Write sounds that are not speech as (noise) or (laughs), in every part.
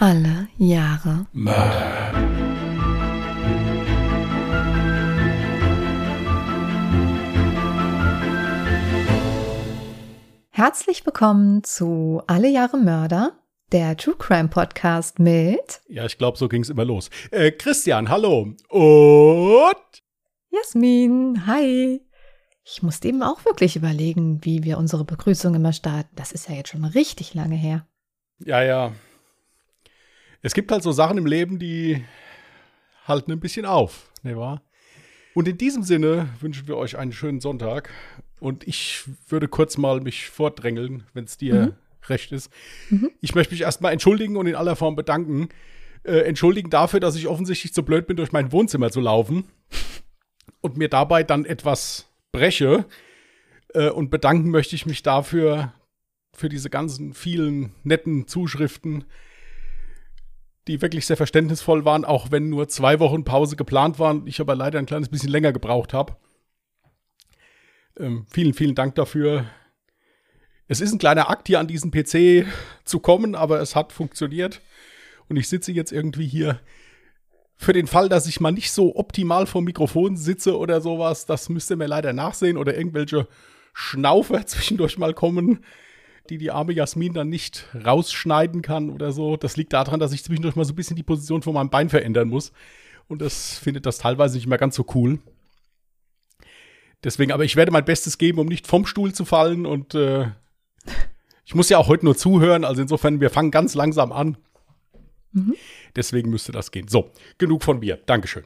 Alle Jahre Mörder. Herzlich willkommen zu Alle Jahre Mörder, der True Crime Podcast mit Ja, ich glaube, so ging es immer los. Äh, Christian, hallo. Und Jasmin. Hi. Ich musste eben auch wirklich überlegen, wie wir unsere Begrüßung immer starten. Das ist ja jetzt schon richtig lange her. ja, ja. Es gibt halt so Sachen im Leben, die halten ein bisschen auf, ne wahr? Und in diesem Sinne wünschen wir euch einen schönen Sonntag. Und ich würde kurz mal mich vordrängeln, wenn es dir recht ist. Ich möchte mich erstmal entschuldigen und in aller Form bedanken. Äh, entschuldigen dafür, dass ich offensichtlich zu blöd bin, durch mein Wohnzimmer zu laufen und mir dabei dann etwas breche. Äh, und bedanken möchte ich mich dafür, für diese ganzen vielen netten Zuschriften, die wirklich sehr verständnisvoll waren, auch wenn nur zwei Wochen Pause geplant waren. Ich aber leider ein kleines bisschen länger gebraucht habe. Ähm, vielen, vielen Dank dafür. Es ist ein kleiner Akt, hier an diesen PC zu kommen, aber es hat funktioniert. Und ich sitze jetzt irgendwie hier. Für den Fall, dass ich mal nicht so optimal vor Mikrofon sitze oder sowas, das müsst ihr mir leider nachsehen oder irgendwelche Schnaufer (laughs) zwischendurch mal kommen, die die arme Jasmin dann nicht rausschneiden kann oder so. Das liegt daran, dass ich zwischendurch mal so ein bisschen die Position von meinem Bein verändern muss. Und das findet das teilweise nicht mehr ganz so cool. Deswegen, aber ich werde mein Bestes geben, um nicht vom Stuhl zu fallen. Und äh, ich muss ja auch heute nur zuhören. Also insofern, wir fangen ganz langsam an. Deswegen müsste das gehen. So, genug von mir. Dankeschön.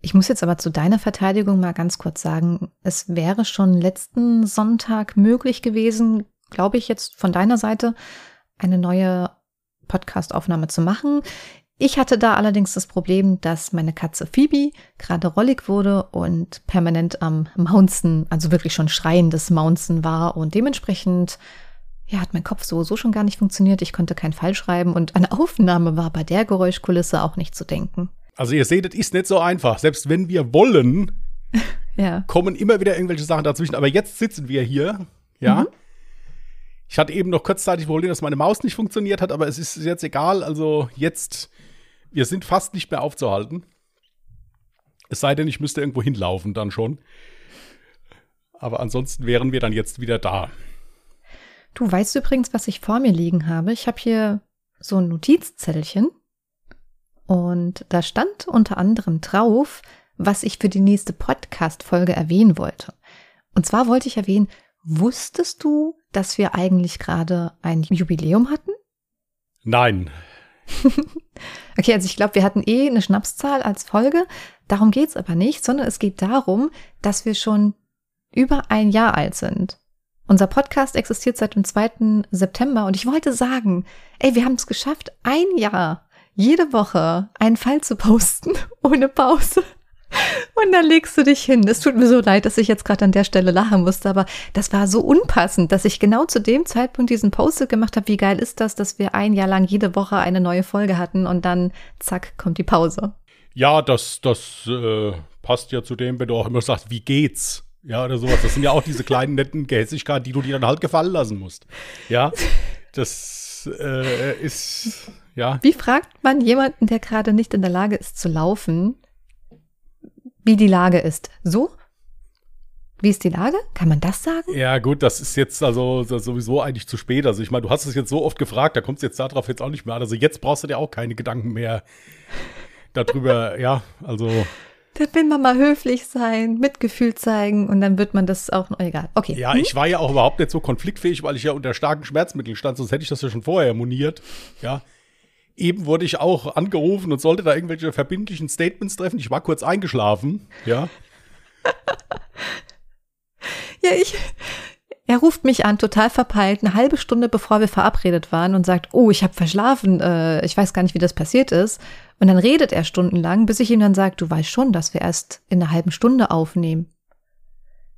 Ich muss jetzt aber zu deiner Verteidigung mal ganz kurz sagen, es wäre schon letzten Sonntag möglich gewesen, glaube ich jetzt von deiner Seite, eine neue Podcast-Aufnahme zu machen. Ich hatte da allerdings das Problem, dass meine Katze Phoebe gerade rollig wurde und permanent am Mounzen, also wirklich schon schreiendes Mounzen war und dementsprechend ja, hat mein Kopf sowieso schon gar nicht funktioniert. Ich konnte keinen Fall schreiben und eine Aufnahme war bei der Geräuschkulisse auch nicht zu denken. Also ihr seht, es ist nicht so einfach. Selbst wenn wir wollen, (laughs) Ja. kommen immer wieder irgendwelche Sachen dazwischen. Aber jetzt sitzen wir hier, ja. Ich hatte eben noch kurzzeitig Problem, dass meine Maus nicht funktioniert hat, aber es ist jetzt egal. Also jetzt, wir sind fast nicht mehr aufzuhalten. Es sei denn, ich müsste irgendwo hinlaufen dann schon. Aber ansonsten wären wir dann jetzt wieder da. Du weißt übrigens, was ich vor mir liegen habe. Ich habe hier so ein Notizzettelchen und da stand unter anderem drauf, was ich für die nächste Podcast-Folge erwähnen wollte. Und zwar wollte ich erwähnen, wusstest du, dass wir eigentlich gerade ein Jubiläum hatten? Nein. (laughs) Okay, also ich glaube, wir hatten eh eine Schnapszahl als Folge. Darum geht's aber nicht, sondern es geht darum, dass wir schon über ein Jahr alt sind. Unser Podcast existiert seit dem 2. September und ich wollte sagen, ey, wir haben es geschafft, ein Jahr, jede Woche einen Fall zu posten, (laughs) ohne Pause. Und dann legst du dich hin. Es tut mir so leid, dass ich jetzt gerade an der Stelle lachen musste, aber das war so unpassend, dass ich genau zu dem Zeitpunkt diesen Post gemacht habe. Wie geil ist das, dass wir ein Jahr lang jede Woche eine neue Folge hatten und dann zack kommt die Pause. Ja, das, das äh, passt ja zu dem, wenn du auch immer sagst, wie geht's? Ja, oder sowas. Das sind ja auch diese kleinen netten Gehässigkeiten, die du dir dann halt gefallen lassen musst. Ja, das äh, ist, ja. Wie fragt man jemanden, der gerade nicht in der Lage ist zu laufen, wie die Lage ist? So? Wie ist die Lage? Kann man das sagen? Ja, gut, das ist jetzt also ist sowieso eigentlich zu spät. Also ich meine, du hast es jetzt so oft gefragt, da kommst du jetzt darauf jetzt auch nicht mehr an. Also jetzt brauchst du dir auch keine Gedanken mehr darüber, (laughs) ja, also. Da will man mal höflich sein, Mitgefühl zeigen und dann wird man das auch noch egal. Okay. Ja, ich war ja auch überhaupt nicht so konfliktfähig, weil ich ja unter starken Schmerzmitteln stand, sonst hätte ich das ja schon vorher moniert. Ja. Eben wurde ich auch angerufen und sollte da irgendwelche verbindlichen Statements treffen. Ich war kurz eingeschlafen, ja. (laughs) Ja, ich. Er ruft mich an, total verpeilt, eine halbe Stunde bevor wir verabredet waren und sagt, oh, ich habe verschlafen, äh, ich weiß gar nicht, wie das passiert ist. Und dann redet er stundenlang, bis ich ihm dann sage, du weißt schon, dass wir erst in einer halben Stunde aufnehmen.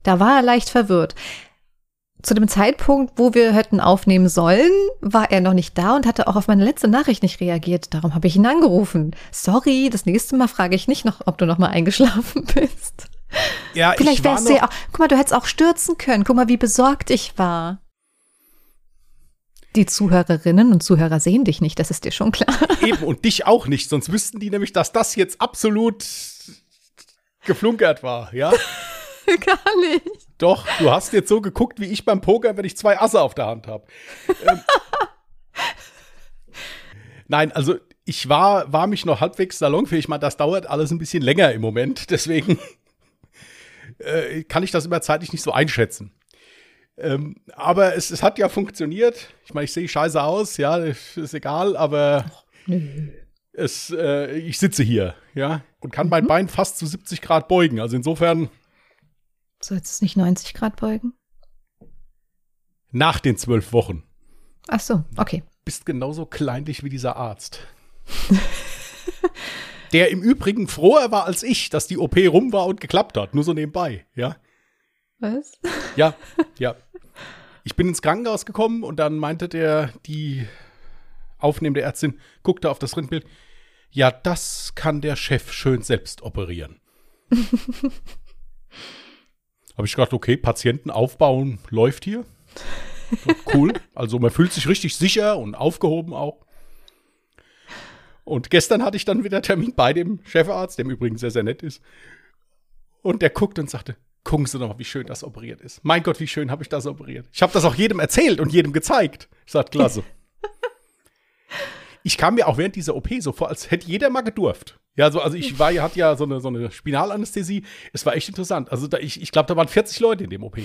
Da war er leicht verwirrt. Zu dem Zeitpunkt, wo wir hätten aufnehmen sollen, war er noch nicht da und hatte auch auf meine letzte Nachricht nicht reagiert. Darum habe ich ihn angerufen. Sorry, das nächste Mal frage ich nicht noch, ob du noch mal eingeschlafen (laughs) bist. Ja, Vielleicht ich war wärst du ja auch, guck mal, du hättest auch stürzen können. Guck mal, wie besorgt ich war. Die Zuhörerinnen und Zuhörer sehen dich nicht, das ist dir schon klar. (laughs) Eben, und dich auch nicht, sonst wüssten die nämlich, dass das jetzt absolut geflunkert war, ja? (laughs) Gar nicht. Doch, du hast jetzt so geguckt wie ich beim Poker, wenn ich zwei Asse auf der Hand habe. ähm, Nein, also ich war, war mich noch halbwegs salonfähig. Mal, das dauert alles ein bisschen länger im Moment. (laughs) Deswegen äh, kann ich das immer zeitlich nicht so einschätzen. Ähm, aber es, es, hat ja funktioniert. Ich meine, ich sehe scheiße aus, ja, ist egal, aber es, äh, ich sitze hier, ja, und kann mhm. mein Bein fast zu 70 Grad beugen. Also insofern. Sollst du es nicht 90 Grad beugen? Nach den zwölf Wochen. Ach so, okay. Bist genauso kleinlich wie dieser Arzt. (laughs) Der im Übrigen froher war als ich, dass die OP rum war und geklappt hat. Nur so nebenbei, ja. Was? Ja, (laughs) ja. Ich bin ins Krankenhaus gekommen und dann meinte der, die aufnehmende Ärztin, guckte auf das Rindbild. Ja, das kann der Chef schön selbst operieren. (laughs) Habe ich gedacht, okay, Patienten aufbauen läuft hier. Cool. Also man fühlt sich richtig sicher und aufgehoben auch. Und gestern hatte ich dann wieder Termin bei dem Chefarzt, dem übrigens sehr, sehr nett ist. Und der guckt und sagte, gucken Sie doch mal, wie schön das operiert ist. Mein Gott, wie schön habe ich das operiert. Ich habe das auch jedem erzählt und jedem gezeigt. Ich sagte, klasse. (laughs) ich kam mir auch während dieser OP so vor, als hätte jeder mal gedurft. Ja, so, also ich war, hatte ja so eine, so eine Spinalanästhesie. Es war echt interessant. Also da, ich, ich glaube, da waren 40 Leute in dem OP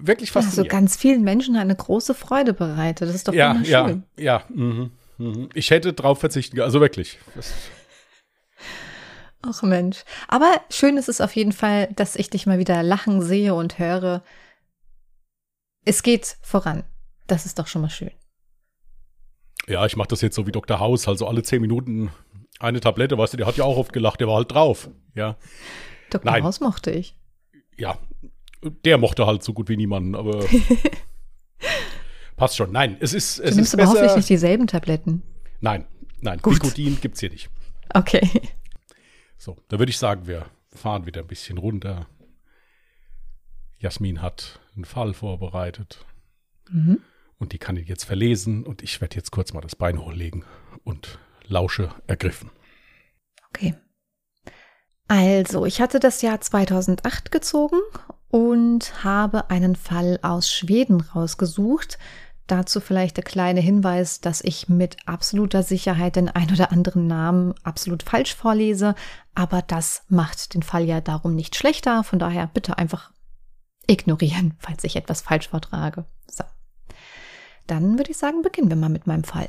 wirklich faszinierend. Also ganz vielen Menschen eine große Freude bereitet. Das ist doch ja, wunderschön. Ja, ja. Mhm, mhm. Ich hätte drauf verzichten, also wirklich. Das Ach Mensch. Aber schön ist es auf jeden Fall, dass ich dich mal wieder lachen sehe und höre. Es geht voran. Das ist doch schon mal schön. Ja, ich mache das jetzt so wie Dr. House, also alle zehn Minuten eine Tablette, weißt du, der hat ja auch oft gelacht, der war halt drauf. Ja. Dr. Nein. House mochte ich. Ja, der mochte halt so gut wie niemanden, aber (laughs) passt schon. Nein, es ist. Es du nimmst ist aber hoffentlich nicht dieselben Tabletten. Nein, nein. Gut. Gibt es hier nicht. Okay. So, da würde ich sagen, wir fahren wieder ein bisschen runter. Jasmin hat einen Fall vorbereitet. Mhm. Und die kann ich jetzt verlesen. Und ich werde jetzt kurz mal das Bein hochlegen und lausche ergriffen. Okay. Also, ich hatte das Jahr 2008 gezogen und habe einen Fall aus Schweden rausgesucht. Dazu vielleicht der kleine Hinweis, dass ich mit absoluter Sicherheit den ein oder anderen Namen absolut falsch vorlese, aber das macht den Fall ja darum nicht schlechter. Von daher bitte einfach ignorieren, falls ich etwas falsch vortrage. So. Dann würde ich sagen, beginnen wir mal mit meinem Fall.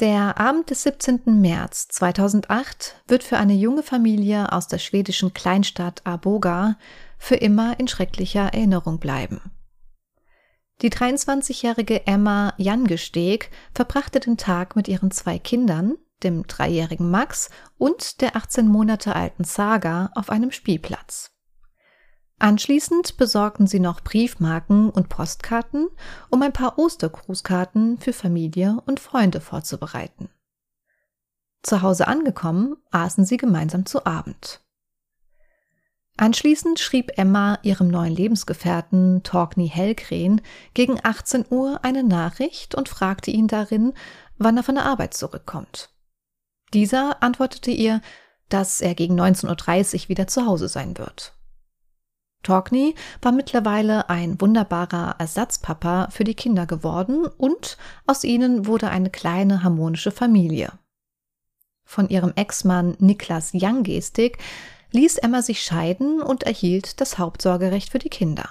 Der Abend des 17. März 2008 wird für eine junge Familie aus der schwedischen Kleinstadt Arboga für immer in schrecklicher Erinnerung bleiben. Die 23-jährige Emma Jangesteg verbrachte den Tag mit ihren zwei Kindern, dem dreijährigen Max und der 18 Monate alten Saga, auf einem Spielplatz. Anschließend besorgten sie noch Briefmarken und Postkarten, um ein paar Ostergrußkarten für Familie und Freunde vorzubereiten. Zu Hause angekommen, aßen sie gemeinsam zu Abend. Anschließend schrieb Emma ihrem neuen Lebensgefährten Torgny Hellgren gegen 18 Uhr eine Nachricht und fragte ihn darin, wann er von der Arbeit zurückkommt. Dieser antwortete ihr, dass er gegen 19.30 Uhr wieder zu Hause sein wird. Torkney war mittlerweile ein wunderbarer Ersatzpapa für die Kinder geworden und aus ihnen wurde eine kleine harmonische Familie. Von ihrem Ex-Mann Niklas Younggestig ließ Emma sich scheiden und erhielt das Hauptsorgerecht für die Kinder.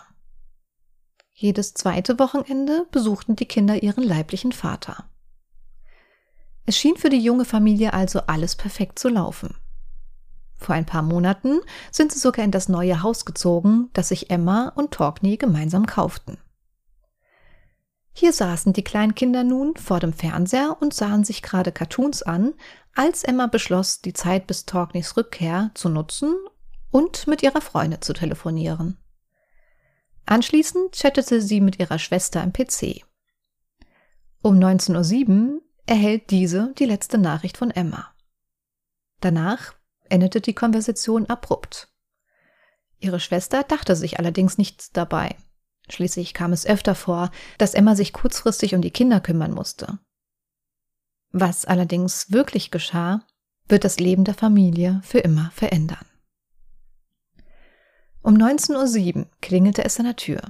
Jedes zweite Wochenende besuchten die Kinder ihren leiblichen Vater. Es schien für die junge Familie also alles perfekt zu laufen. Vor ein paar Monaten sind sie sogar in das neue Haus gezogen, das sich Emma und Torkney gemeinsam kauften. Hier saßen die Kleinkinder nun vor dem Fernseher und sahen sich gerade Cartoons an, als Emma beschloss, die Zeit bis Torkneys Rückkehr zu nutzen und mit ihrer Freundin zu telefonieren. Anschließend chattete sie mit ihrer Schwester im PC. Um 19.07 Uhr erhält diese die letzte Nachricht von Emma. Danach endete die Konversation abrupt. Ihre Schwester dachte sich allerdings nichts dabei. Schließlich kam es öfter vor, dass Emma sich kurzfristig um die Kinder kümmern musste. Was allerdings wirklich geschah, wird das Leben der Familie für immer verändern. Um 19.07 Uhr klingelte es an der Tür.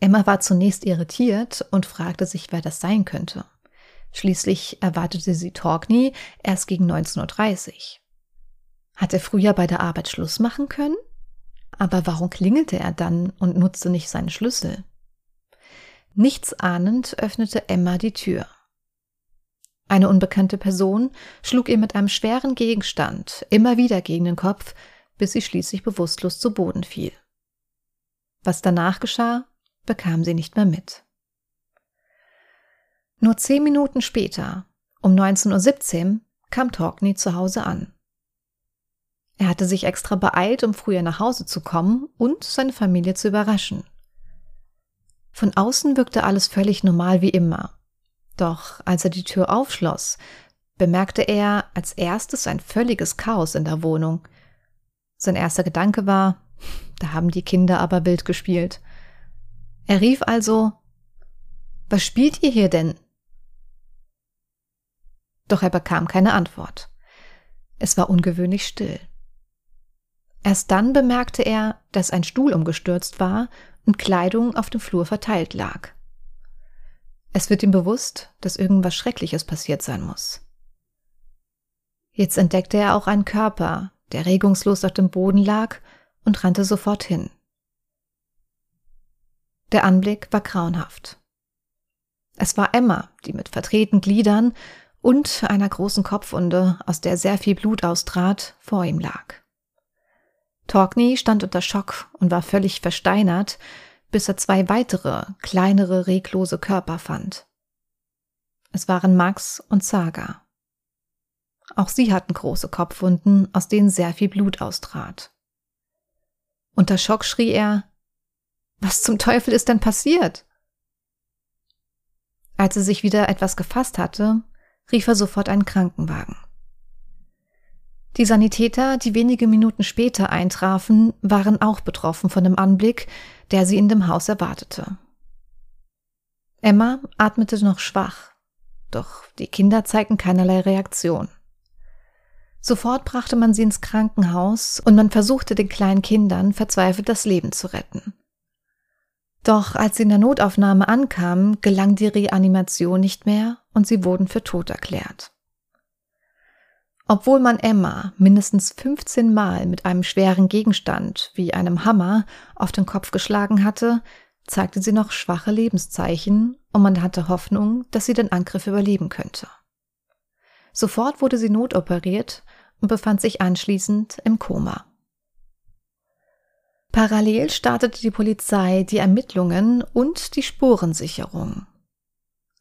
Emma war zunächst irritiert und fragte sich, wer das sein könnte. Schließlich erwartete sie Torgny erst gegen 19.30 Uhr. Hat er früher bei der Arbeit Schluss machen können? Aber warum klingelte er dann und nutzte nicht seinen Schlüssel? Nichtsahnend öffnete Emma die Tür. Eine unbekannte Person schlug ihr mit einem schweren Gegenstand immer wieder gegen den Kopf, bis sie schließlich bewusstlos zu Boden fiel. Was danach geschah, bekam sie nicht mehr mit. Nur zehn Minuten später, um 19.17 Uhr, kam Torkney zu Hause an. Er hatte sich extra beeilt, um früher nach Hause zu kommen und seine Familie zu überraschen. Von außen wirkte alles völlig normal wie immer. Doch als er die Tür aufschloss, bemerkte er als erstes ein völliges Chaos in der Wohnung. Sein erster Gedanke war, da haben die Kinder aber wild gespielt. Er rief also, was spielt ihr hier denn? Doch er bekam keine Antwort. Es war ungewöhnlich still. Erst dann bemerkte er, dass ein Stuhl umgestürzt war und Kleidung auf dem Flur verteilt lag. Es wird ihm bewusst, dass irgendwas Schreckliches passiert sein muss. Jetzt entdeckte er auch einen Körper, der regungslos auf dem Boden lag und rannte sofort hin. Der Anblick war grauenhaft. Es war Emma, die mit verdrehten Gliedern und einer großen Kopfwunde, aus der sehr viel Blut austrat, vor ihm lag. Torkney stand unter Schock und war völlig versteinert, bis er zwei weitere, kleinere, reglose Körper fand. Es waren Max und Saga. Auch sie hatten große Kopfwunden, aus denen sehr viel Blut austrat. Unter Schock schrie er Was zum Teufel ist denn passiert? Als er sich wieder etwas gefasst hatte, rief er sofort einen Krankenwagen. Die Sanitäter, die wenige Minuten später eintrafen, waren auch betroffen von dem Anblick, der sie in dem Haus erwartete. Emma atmete noch schwach, doch die Kinder zeigten keinerlei Reaktion. Sofort brachte man sie ins Krankenhaus und man versuchte den kleinen Kindern verzweifelt das Leben zu retten. Doch als sie in der Notaufnahme ankamen, gelang die Reanimation nicht mehr und sie wurden für tot erklärt. Obwohl man Emma mindestens 15 Mal mit einem schweren Gegenstand wie einem Hammer auf den Kopf geschlagen hatte, zeigte sie noch schwache Lebenszeichen und man hatte Hoffnung, dass sie den Angriff überleben könnte. Sofort wurde sie notoperiert und befand sich anschließend im Koma. Parallel startete die Polizei die Ermittlungen und die Spurensicherung.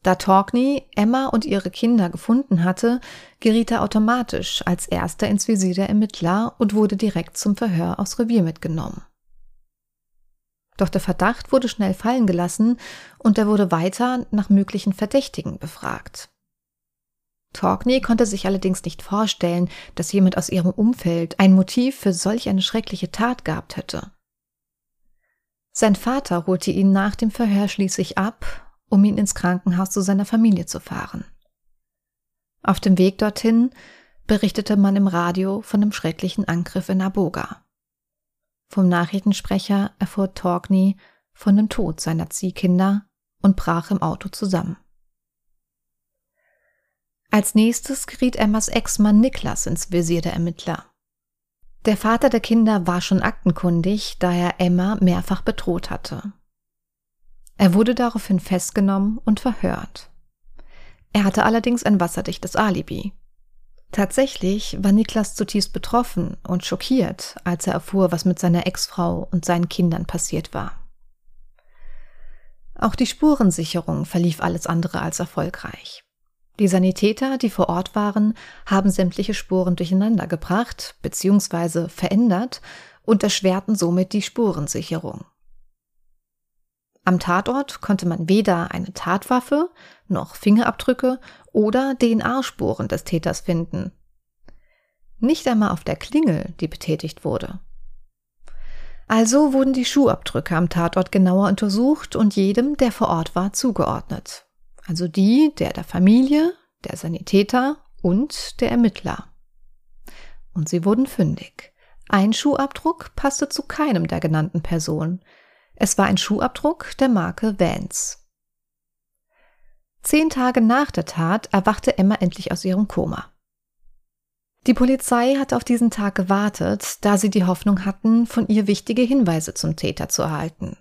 Da Torkney Emma und ihre Kinder gefunden hatte, geriet er automatisch als erster ins Visier der Ermittler und wurde direkt zum Verhör aufs Revier mitgenommen. Doch der Verdacht wurde schnell fallen gelassen und er wurde weiter nach möglichen Verdächtigen befragt. Torkney konnte sich allerdings nicht vorstellen, dass jemand aus ihrem Umfeld ein Motiv für solch eine schreckliche Tat gehabt hätte. Sein Vater holte ihn nach dem Verhör schließlich ab um ihn ins Krankenhaus zu seiner Familie zu fahren. Auf dem Weg dorthin berichtete man im Radio von dem schrecklichen Angriff in Aboga. Vom Nachrichtensprecher erfuhr Torgny von dem Tod seiner Ziehkinder und brach im Auto zusammen. Als nächstes geriet Emmas Ex-Mann Niklas ins Visier der Ermittler. Der Vater der Kinder war schon aktenkundig, da er Emma mehrfach bedroht hatte. Er wurde daraufhin festgenommen und verhört. Er hatte allerdings ein wasserdichtes Alibi. Tatsächlich war Niklas zutiefst betroffen und schockiert, als er erfuhr, was mit seiner Ex-Frau und seinen Kindern passiert war. Auch die Spurensicherung verlief alles andere als erfolgreich. Die Sanitäter, die vor Ort waren, haben sämtliche Spuren durcheinander gebracht bzw. verändert und erschwerten somit die Spurensicherung. Am Tatort konnte man weder eine Tatwaffe noch Fingerabdrücke oder DNA-Spuren des Täters finden. Nicht einmal auf der Klingel, die betätigt wurde. Also wurden die Schuhabdrücke am Tatort genauer untersucht und jedem, der vor Ort war, zugeordnet. Also die der der Familie, der Sanitäter und der Ermittler. Und sie wurden fündig. Ein Schuhabdruck passte zu keinem der genannten Personen. Es war ein Schuhabdruck der Marke Vans. Zehn Tage nach der Tat erwachte Emma endlich aus ihrem Koma. Die Polizei hatte auf diesen Tag gewartet, da sie die Hoffnung hatten, von ihr wichtige Hinweise zum Täter zu erhalten.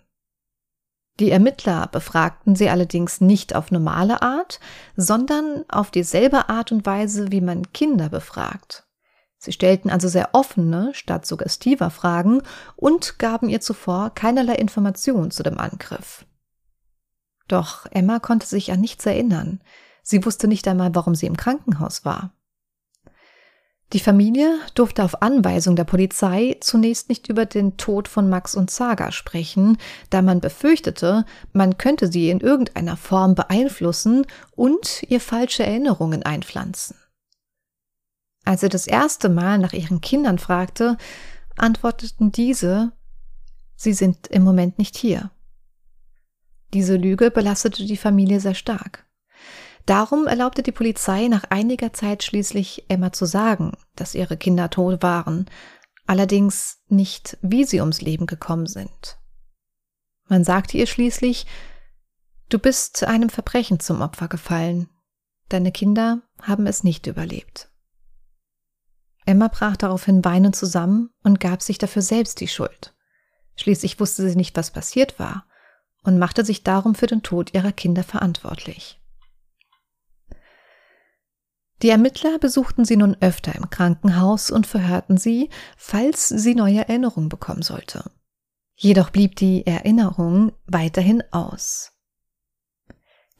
Die Ermittler befragten sie allerdings nicht auf normale Art, sondern auf dieselbe Art und Weise, wie man Kinder befragt. Sie stellten also sehr offene statt suggestiver Fragen und gaben ihr zuvor keinerlei Information zu dem Angriff. Doch Emma konnte sich an nichts erinnern. Sie wusste nicht einmal, warum sie im Krankenhaus war. Die Familie durfte auf Anweisung der Polizei zunächst nicht über den Tod von Max und Saga sprechen, da man befürchtete, man könnte sie in irgendeiner Form beeinflussen und ihr falsche Erinnerungen einpflanzen. Als er das erste Mal nach ihren Kindern fragte, antworteten diese, sie sind im Moment nicht hier. Diese Lüge belastete die Familie sehr stark. Darum erlaubte die Polizei nach einiger Zeit schließlich Emma zu sagen, dass ihre Kinder tot waren, allerdings nicht, wie sie ums Leben gekommen sind. Man sagte ihr schließlich, du bist einem Verbrechen zum Opfer gefallen, deine Kinder haben es nicht überlebt. Emma brach daraufhin weinend zusammen und gab sich dafür selbst die Schuld. Schließlich wusste sie nicht, was passiert war und machte sich darum für den Tod ihrer Kinder verantwortlich. Die Ermittler besuchten sie nun öfter im Krankenhaus und verhörten sie, falls sie neue Erinnerungen bekommen sollte. Jedoch blieb die Erinnerung weiterhin aus.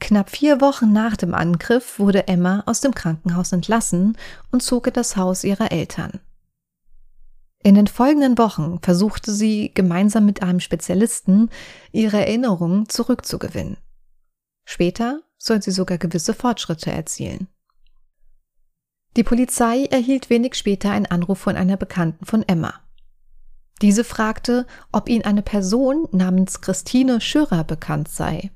Knapp vier Wochen nach dem Angriff wurde Emma aus dem Krankenhaus entlassen und zog in das Haus ihrer Eltern. In den folgenden Wochen versuchte sie gemeinsam mit einem Spezialisten ihre Erinnerungen zurückzugewinnen. Später soll sie sogar gewisse Fortschritte erzielen. Die Polizei erhielt wenig später einen Anruf von einer Bekannten von Emma. Diese fragte, ob ihnen eine Person namens Christine Schürer bekannt sei.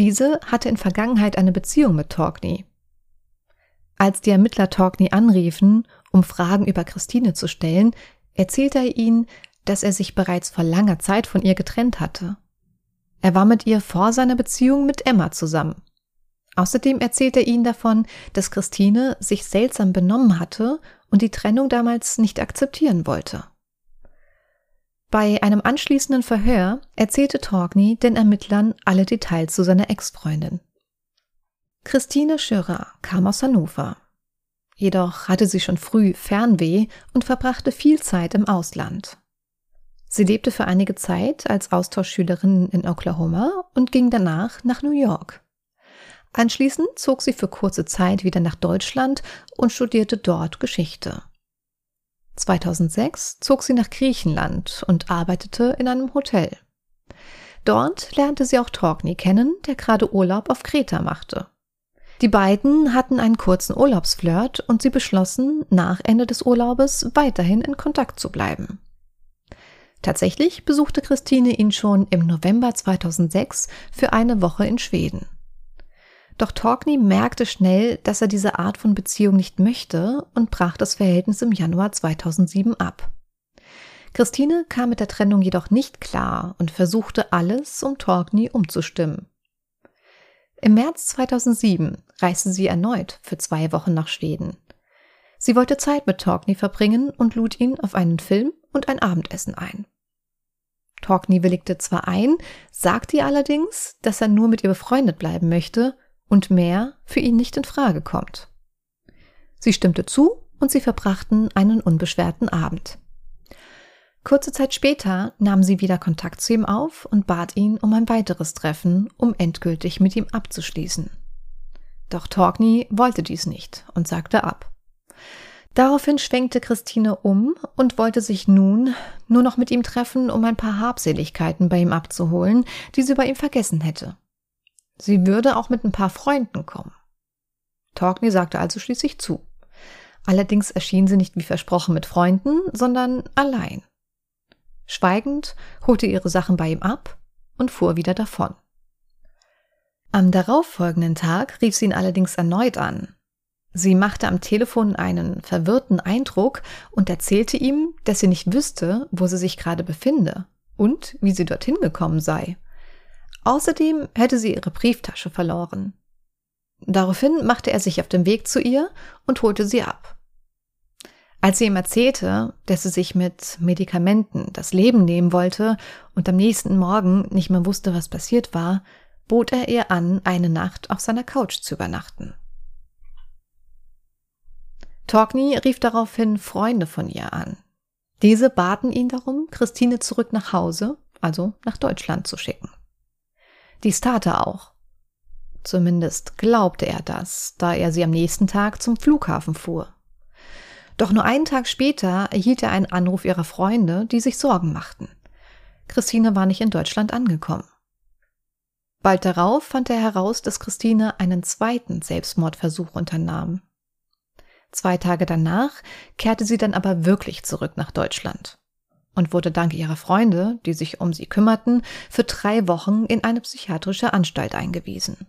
Diese hatte in Vergangenheit eine Beziehung mit Torkney. Als die Ermittler Torkney anriefen, um Fragen über Christine zu stellen, erzählte er ihnen, dass er sich bereits vor langer Zeit von ihr getrennt hatte. Er war mit ihr vor seiner Beziehung mit Emma zusammen. Außerdem erzählt er ihnen davon, dass Christine sich seltsam benommen hatte und die Trennung damals nicht akzeptieren wollte. Bei einem anschließenden Verhör erzählte Torgny den Ermittlern alle Details zu seiner Ex-Freundin. Christine Schürer kam aus Hannover. Jedoch hatte sie schon früh Fernweh und verbrachte viel Zeit im Ausland. Sie lebte für einige Zeit als Austauschschülerin in Oklahoma und ging danach nach New York. Anschließend zog sie für kurze Zeit wieder nach Deutschland und studierte dort Geschichte. 2006 zog sie nach Griechenland und arbeitete in einem Hotel. Dort lernte sie auch Torgny kennen, der gerade Urlaub auf Kreta machte. Die beiden hatten einen kurzen Urlaubsflirt und sie beschlossen, nach Ende des Urlaubes weiterhin in Kontakt zu bleiben. Tatsächlich besuchte Christine ihn schon im November 2006 für eine Woche in Schweden. Doch Torkney merkte schnell, dass er diese Art von Beziehung nicht möchte und brach das Verhältnis im Januar 2007 ab. Christine kam mit der Trennung jedoch nicht klar und versuchte alles, um Torkney umzustimmen. Im März 2007 reiste sie erneut für zwei Wochen nach Schweden. Sie wollte Zeit mit Torkney verbringen und lud ihn auf einen Film und ein Abendessen ein. Torkney willigte zwar ein, sagte ihr allerdings, dass er nur mit ihr befreundet bleiben möchte und mehr für ihn nicht in Frage kommt. Sie stimmte zu und sie verbrachten einen unbeschwerten Abend. Kurze Zeit später nahm sie wieder Kontakt zu ihm auf und bat ihn um ein weiteres Treffen, um endgültig mit ihm abzuschließen. Doch Torgny wollte dies nicht und sagte ab. Daraufhin schwenkte Christine um und wollte sich nun nur noch mit ihm treffen, um ein paar Habseligkeiten bei ihm abzuholen, die sie bei ihm vergessen hätte. Sie würde auch mit ein paar Freunden kommen. Torkney sagte also schließlich zu. Allerdings erschien sie nicht wie versprochen mit Freunden, sondern allein. Schweigend holte ihre Sachen bei ihm ab und fuhr wieder davon. Am darauffolgenden Tag rief sie ihn allerdings erneut an. Sie machte am Telefon einen verwirrten Eindruck und erzählte ihm, dass sie nicht wüsste, wo sie sich gerade befinde und wie sie dorthin gekommen sei. Außerdem hätte sie ihre Brieftasche verloren. Daraufhin machte er sich auf den Weg zu ihr und holte sie ab. Als sie ihm erzählte, dass sie sich mit Medikamenten das Leben nehmen wollte und am nächsten Morgen nicht mehr wusste, was passiert war, bot er ihr an, eine Nacht auf seiner Couch zu übernachten. Torkney rief daraufhin Freunde von ihr an. Diese baten ihn darum, Christine zurück nach Hause, also nach Deutschland zu schicken. Dies tat er auch. Zumindest glaubte er das, da er sie am nächsten Tag zum Flughafen fuhr. Doch nur einen Tag später erhielt er einen Anruf ihrer Freunde, die sich Sorgen machten. Christine war nicht in Deutschland angekommen. Bald darauf fand er heraus, dass Christine einen zweiten Selbstmordversuch unternahm. Zwei Tage danach kehrte sie dann aber wirklich zurück nach Deutschland und wurde dank ihrer Freunde, die sich um sie kümmerten, für drei Wochen in eine psychiatrische Anstalt eingewiesen.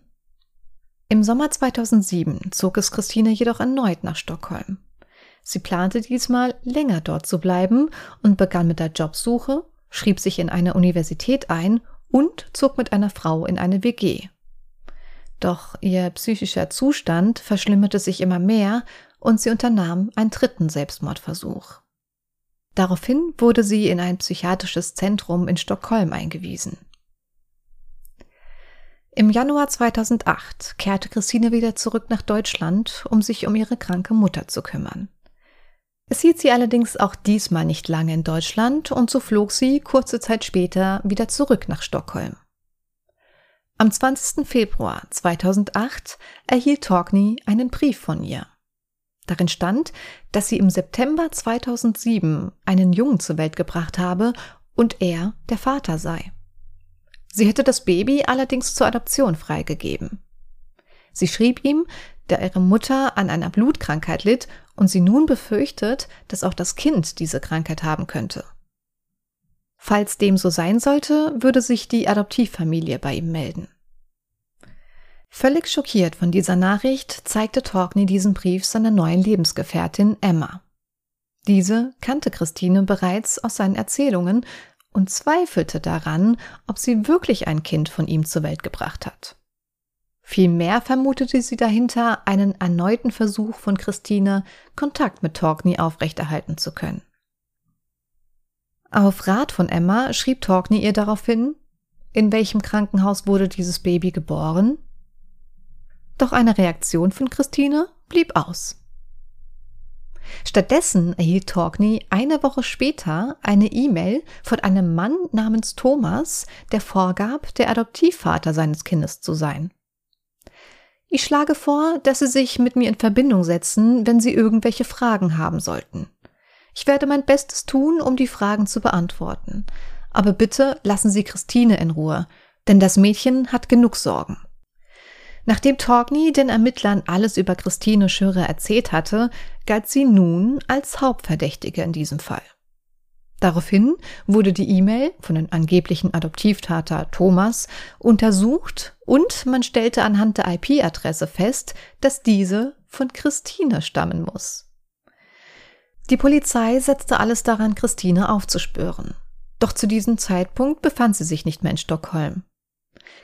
Im Sommer 2007 zog es Christine jedoch erneut nach Stockholm. Sie plante diesmal länger dort zu bleiben und begann mit der Jobsuche, schrieb sich in eine Universität ein und zog mit einer Frau in eine WG. Doch ihr psychischer Zustand verschlimmerte sich immer mehr und sie unternahm einen dritten Selbstmordversuch. Daraufhin wurde sie in ein psychiatrisches Zentrum in Stockholm eingewiesen. Im Januar 2008 kehrte Christine wieder zurück nach Deutschland, um sich um ihre kranke Mutter zu kümmern. Es hielt sie allerdings auch diesmal nicht lange in Deutschland und so flog sie kurze Zeit später wieder zurück nach Stockholm. Am 20. Februar 2008 erhielt Torkney einen Brief von ihr. Darin stand, dass sie im September 2007 einen Jungen zur Welt gebracht habe und er der Vater sei. Sie hätte das Baby allerdings zur Adoption freigegeben. Sie schrieb ihm, da ihre Mutter an einer Blutkrankheit litt und sie nun befürchtet, dass auch das Kind diese Krankheit haben könnte. Falls dem so sein sollte, würde sich die Adoptivfamilie bei ihm melden. Völlig schockiert von dieser Nachricht zeigte Torkney diesen Brief seiner neuen Lebensgefährtin Emma. Diese kannte Christine bereits aus seinen Erzählungen und zweifelte daran, ob sie wirklich ein Kind von ihm zur Welt gebracht hat. Vielmehr vermutete sie dahinter einen erneuten Versuch von Christine, Kontakt mit Torkney aufrechterhalten zu können. Auf Rat von Emma schrieb Torkney ihr daraufhin, in welchem Krankenhaus wurde dieses Baby geboren? Doch eine Reaktion von Christine blieb aus. Stattdessen erhielt Torkney eine Woche später eine E-Mail von einem Mann namens Thomas, der vorgab, der Adoptivvater seines Kindes zu sein. Ich schlage vor, dass Sie sich mit mir in Verbindung setzen, wenn Sie irgendwelche Fragen haben sollten. Ich werde mein Bestes tun, um die Fragen zu beantworten. Aber bitte lassen Sie Christine in Ruhe, denn das Mädchen hat genug Sorgen. Nachdem Torgny den Ermittlern alles über Christine Schürer erzählt hatte, galt sie nun als Hauptverdächtige in diesem Fall. Daraufhin wurde die E-Mail von dem angeblichen Adoptivtater Thomas untersucht und man stellte anhand der IP-Adresse fest, dass diese von Christine stammen muss. Die Polizei setzte alles daran, Christine aufzuspüren. Doch zu diesem Zeitpunkt befand sie sich nicht mehr in Stockholm.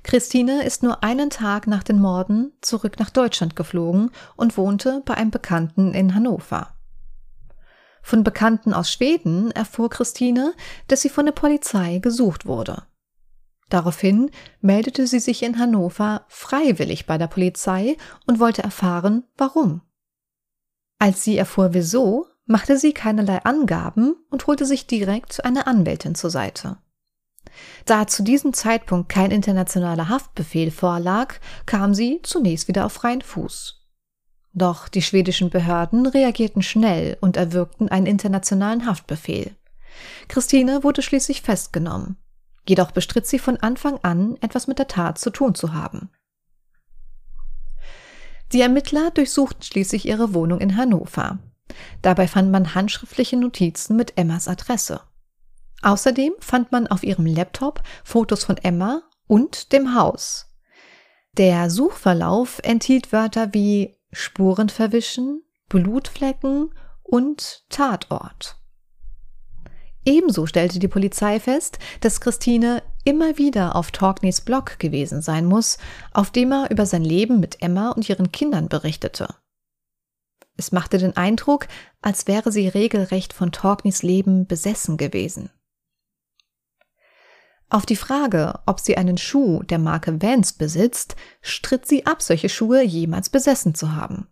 Christine ist nur einen Tag nach den Morden zurück nach Deutschland geflogen und wohnte bei einem Bekannten in Hannover. Von Bekannten aus Schweden erfuhr Christine, dass sie von der Polizei gesucht wurde. Daraufhin meldete sie sich in Hannover freiwillig bei der Polizei und wollte erfahren, warum. Als sie erfuhr, wieso, machte sie keinerlei Angaben und holte sich direkt eine Anwältin zur Seite. Da zu diesem Zeitpunkt kein internationaler Haftbefehl vorlag, kam sie zunächst wieder auf freien Fuß. Doch die schwedischen Behörden reagierten schnell und erwirkten einen internationalen Haftbefehl. Christine wurde schließlich festgenommen. Jedoch bestritt sie von Anfang an, etwas mit der Tat zu tun zu haben. Die Ermittler durchsuchten schließlich ihre Wohnung in Hannover. Dabei fand man handschriftliche Notizen mit Emmas Adresse. Außerdem fand man auf ihrem Laptop Fotos von Emma und dem Haus. Der Suchverlauf enthielt Wörter wie Spuren verwischen, Blutflecken und Tatort. Ebenso stellte die Polizei fest, dass Christine immer wieder auf Torkneys Blog gewesen sein muss, auf dem er über sein Leben mit Emma und ihren Kindern berichtete. Es machte den Eindruck, als wäre sie regelrecht von Torkneys Leben besessen gewesen. Auf die Frage, ob sie einen Schuh der Marke Vans besitzt, stritt sie ab, solche Schuhe jemals besessen zu haben.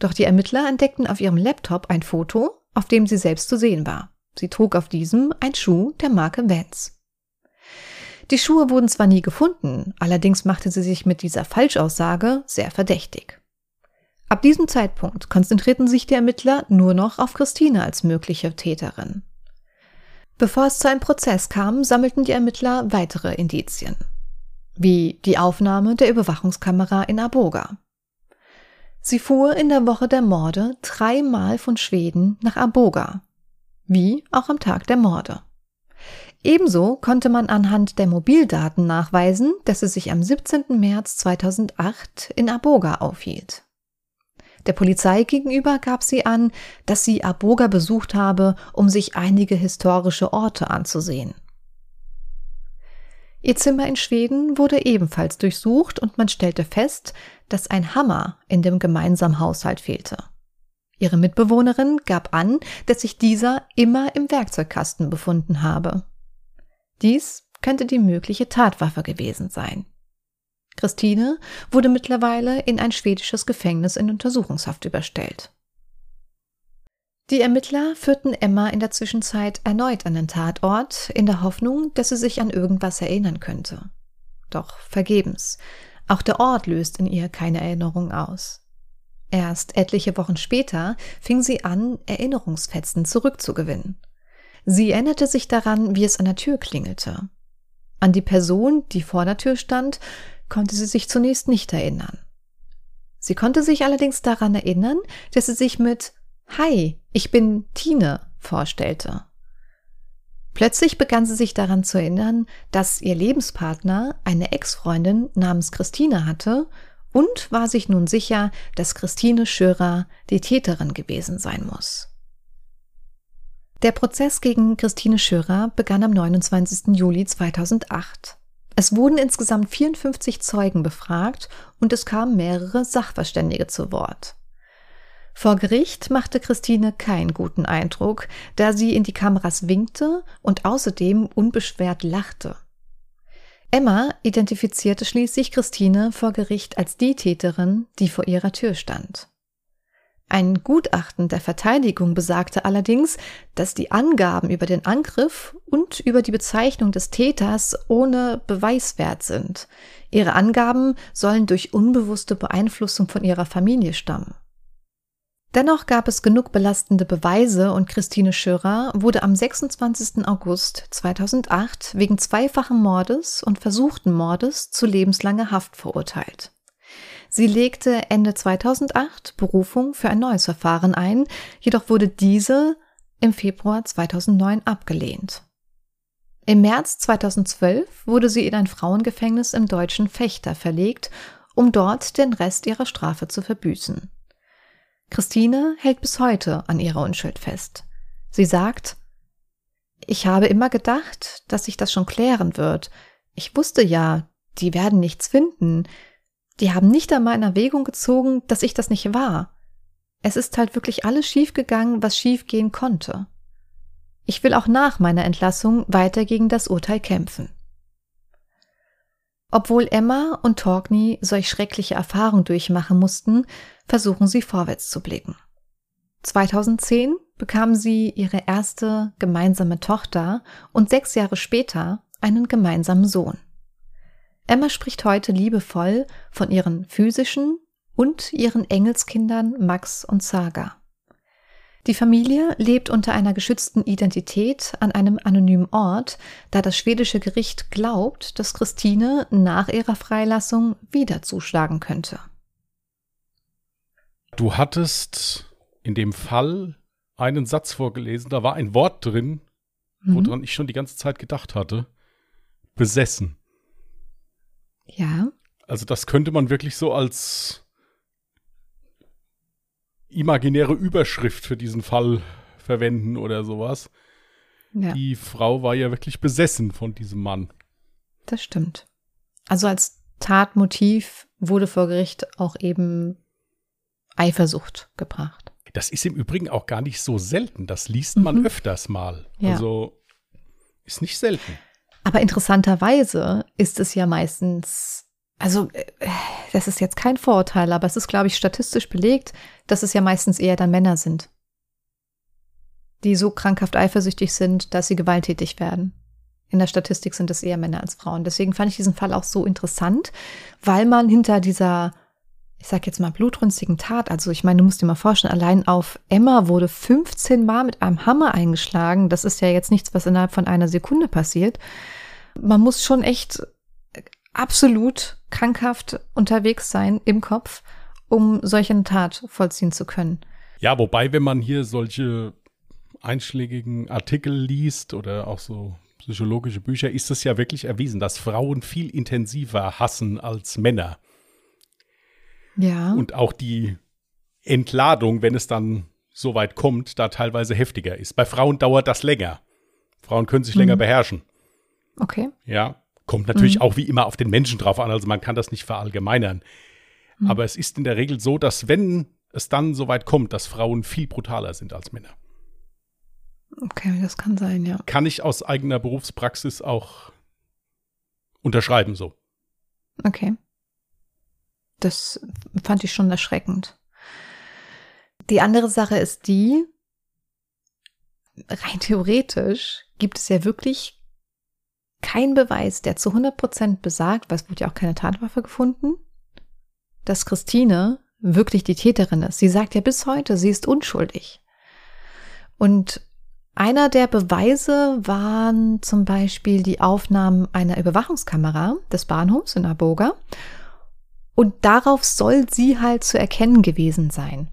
Doch die Ermittler entdeckten auf ihrem Laptop ein Foto, auf dem sie selbst zu sehen war. Sie trug auf diesem ein Schuh der Marke Vans. Die Schuhe wurden zwar nie gefunden, allerdings machte sie sich mit dieser Falschaussage sehr verdächtig. Ab diesem Zeitpunkt konzentrierten sich die Ermittler nur noch auf Christine als mögliche Täterin. Bevor es zu einem Prozess kam, sammelten die Ermittler weitere Indizien, wie die Aufnahme der Überwachungskamera in Aboga. Sie fuhr in der Woche der Morde dreimal von Schweden nach Aboga, wie auch am Tag der Morde. Ebenso konnte man anhand der Mobildaten nachweisen, dass sie sich am 17. März 2008 in Aboga aufhielt. Der Polizei gegenüber gab sie an, dass sie Aboga besucht habe, um sich einige historische Orte anzusehen. Ihr Zimmer in Schweden wurde ebenfalls durchsucht und man stellte fest, dass ein Hammer in dem gemeinsamen Haushalt fehlte. Ihre Mitbewohnerin gab an, dass sich dieser immer im Werkzeugkasten befunden habe. Dies könnte die mögliche Tatwaffe gewesen sein. Christine wurde mittlerweile in ein schwedisches Gefängnis in Untersuchungshaft überstellt. Die Ermittler führten Emma in der Zwischenzeit erneut an den Tatort, in der Hoffnung, dass sie sich an irgendwas erinnern könnte. Doch vergebens. Auch der Ort löst in ihr keine Erinnerung aus. Erst etliche Wochen später fing sie an, Erinnerungsfetzen zurückzugewinnen. Sie erinnerte sich daran, wie es an der Tür klingelte. An die Person, die vor der Tür stand, konnte sie sich zunächst nicht erinnern. Sie konnte sich allerdings daran erinnern, dass sie sich mit Hi, ich bin Tine vorstellte. Plötzlich begann sie sich daran zu erinnern, dass ihr Lebenspartner eine Ex-Freundin namens Christine hatte und war sich nun sicher, dass Christine Schörer die Täterin gewesen sein muss. Der Prozess gegen Christine Schörer begann am 29. Juli 2008. Es wurden insgesamt 54 Zeugen befragt und es kamen mehrere Sachverständige zu Wort. Vor Gericht machte Christine keinen guten Eindruck, da sie in die Kameras winkte und außerdem unbeschwert lachte. Emma identifizierte schließlich Christine vor Gericht als die Täterin, die vor ihrer Tür stand. Ein Gutachten der Verteidigung besagte allerdings, dass die Angaben über den Angriff und über die Bezeichnung des Täters ohne Beweiswert sind. Ihre Angaben sollen durch unbewusste Beeinflussung von ihrer Familie stammen. Dennoch gab es genug belastende Beweise und Christine Schörer wurde am 26. August 2008 wegen zweifachen Mordes und versuchten Mordes zu lebenslanger Haft verurteilt. Sie legte Ende 2008 Berufung für ein neues Verfahren ein, jedoch wurde diese im Februar 2009 abgelehnt. Im März 2012 wurde sie in ein Frauengefängnis im deutschen Fechter verlegt, um dort den Rest ihrer Strafe zu verbüßen. Christine hält bis heute an ihrer Unschuld fest. Sie sagt, ich habe immer gedacht, dass sich das schon klären wird. Ich wusste ja, die werden nichts finden. Die haben nicht einmal in Erwägung gezogen, dass ich das nicht war. Es ist halt wirklich alles schiefgegangen, was schiefgehen konnte. Ich will auch nach meiner Entlassung weiter gegen das Urteil kämpfen. Obwohl Emma und Torkney solch schreckliche Erfahrungen durchmachen mussten, versuchen sie vorwärts zu blicken. 2010 bekamen sie ihre erste gemeinsame Tochter und sechs Jahre später einen gemeinsamen Sohn. Emma spricht heute liebevoll von ihren physischen und ihren Engelskindern Max und Saga. Die Familie lebt unter einer geschützten Identität an einem anonymen Ort, da das schwedische Gericht glaubt, dass Christine nach ihrer Freilassung wieder zuschlagen könnte. Du hattest in dem Fall einen Satz vorgelesen, da war ein Wort drin, mhm. woran ich schon die ganze Zeit gedacht hatte. Besessen. Ja. Also das könnte man wirklich so als imaginäre Überschrift für diesen Fall verwenden oder sowas. Ja. Die Frau war ja wirklich besessen von diesem Mann. Das stimmt. Also als Tatmotiv wurde vor Gericht auch eben Eifersucht gebracht. Das ist im Übrigen auch gar nicht so selten. Das liest man mhm. öfters mal. Ja. Also ist nicht selten. Aber interessanterweise ist es ja meistens, also äh, das ist jetzt kein Vorurteil, aber es ist, glaube ich, statistisch belegt, dass es ja meistens eher dann Männer sind, die so krankhaft eifersüchtig sind, dass sie gewalttätig werden. In der Statistik sind es eher Männer als Frauen. Deswegen fand ich diesen Fall auch so interessant, weil man hinter dieser, ich sag jetzt mal, blutrünstigen Tat, also ich meine, du musst dir mal vorstellen, allein auf Emma wurde 15 Mal mit einem Hammer eingeschlagen. Das ist ja jetzt nichts, was innerhalb von einer Sekunde passiert. Man muss schon echt absolut krankhaft unterwegs sein im Kopf, um solche Tat vollziehen zu können. Ja, wobei, wenn man hier solche einschlägigen Artikel liest oder auch so psychologische Bücher, ist es ja wirklich erwiesen, dass Frauen viel intensiver hassen als Männer. Ja. Und auch die Entladung, wenn es dann so weit kommt, da teilweise heftiger ist. Bei Frauen dauert das länger. Frauen können sich mhm. länger beherrschen. Okay. Ja. Kommt natürlich mhm. auch wie immer auf den Menschen drauf an, also man kann das nicht verallgemeinern. Mhm. Aber es ist in der Regel so, dass wenn es dann so weit kommt, dass Frauen viel brutaler sind als Männer. Okay, das kann sein, ja. Kann ich aus eigener Berufspraxis auch unterschreiben so. Okay. Das fand ich schon erschreckend. Die andere Sache ist die, rein theoretisch gibt es ja wirklich keinen Beweis, der zu 100 Prozent besagt, weil es wurde ja auch keine Tatwaffe gefunden, dass Christine wirklich die Täterin ist. Sie sagt ja bis heute, sie ist unschuldig. Und einer der Beweise waren zum Beispiel die Aufnahmen einer Überwachungskamera des Bahnhofs in Aboga. Und darauf soll sie halt zu erkennen gewesen sein.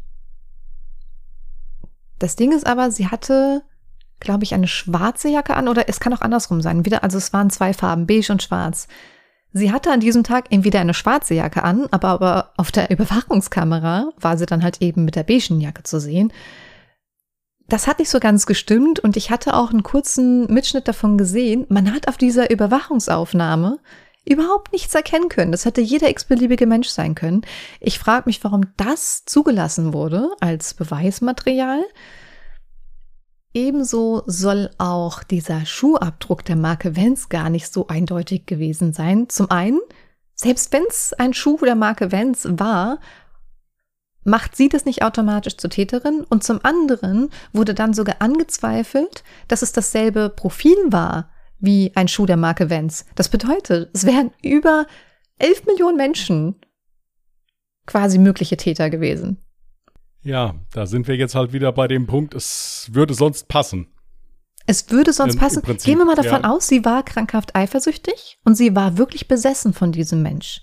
Das Ding ist aber, sie hatte, glaube ich, eine schwarze Jacke an oder es kann auch andersrum sein. Wieder, also es waren zwei Farben, beige und schwarz. Sie hatte an diesem Tag entweder eine schwarze Jacke an, aber, aber auf der Überwachungskamera war sie dann halt eben mit der beigen Jacke zu sehen das hat nicht so ganz gestimmt und ich hatte auch einen kurzen Mitschnitt davon gesehen. Man hat auf dieser Überwachungsaufnahme überhaupt nichts erkennen können. Das hätte jeder x-beliebige Mensch sein können. Ich frage mich, warum das zugelassen wurde als Beweismaterial. Ebenso soll auch dieser Schuhabdruck der Marke Vans gar nicht so eindeutig gewesen sein. Zum einen, selbst wenn es ein Schuh der Marke Vans war, macht sie das nicht automatisch zur Täterin und zum anderen wurde dann sogar angezweifelt, dass es dasselbe Profil war wie ein Schuh der Marke Vans. Das bedeutet, es wären über 11 Millionen Menschen quasi mögliche Täter gewesen. Ja, da sind wir jetzt halt wieder bei dem Punkt, es würde sonst passen. Es würde sonst passen. Gehen wir mal davon ja. aus, sie war krankhaft eifersüchtig und sie war wirklich besessen von diesem Mensch.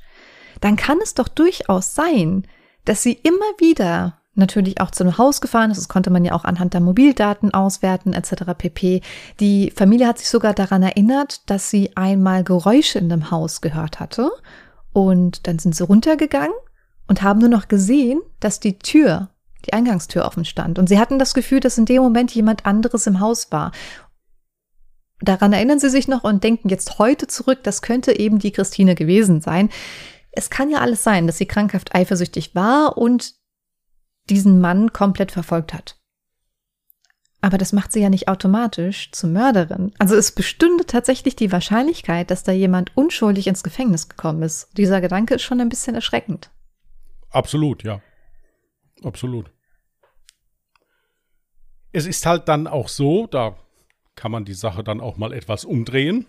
Dann kann es doch durchaus sein, dass sie immer wieder natürlich auch zu einem Haus gefahren ist. Das konnte man ja auch anhand der Mobildaten auswerten etc. pp. Die Familie hat sich sogar daran erinnert, dass sie einmal Geräusche in dem Haus gehört hatte. Und dann sind sie runtergegangen und haben nur noch gesehen, dass die Tür, die Eingangstür offen stand. Und sie hatten das Gefühl, dass in dem Moment jemand anderes im Haus war. Daran erinnern sie sich noch und denken jetzt heute zurück, das könnte eben die Christine gewesen sein. Es kann ja alles sein, dass sie krankhaft eifersüchtig war und diesen Mann komplett verfolgt hat. Aber das macht sie ja nicht automatisch zur Mörderin. Also es bestünde tatsächlich die Wahrscheinlichkeit, dass da jemand unschuldig ins Gefängnis gekommen ist. Dieser Gedanke ist schon ein bisschen erschreckend. Absolut, ja. Absolut. Es ist halt dann auch so, da kann man die Sache dann auch mal etwas umdrehen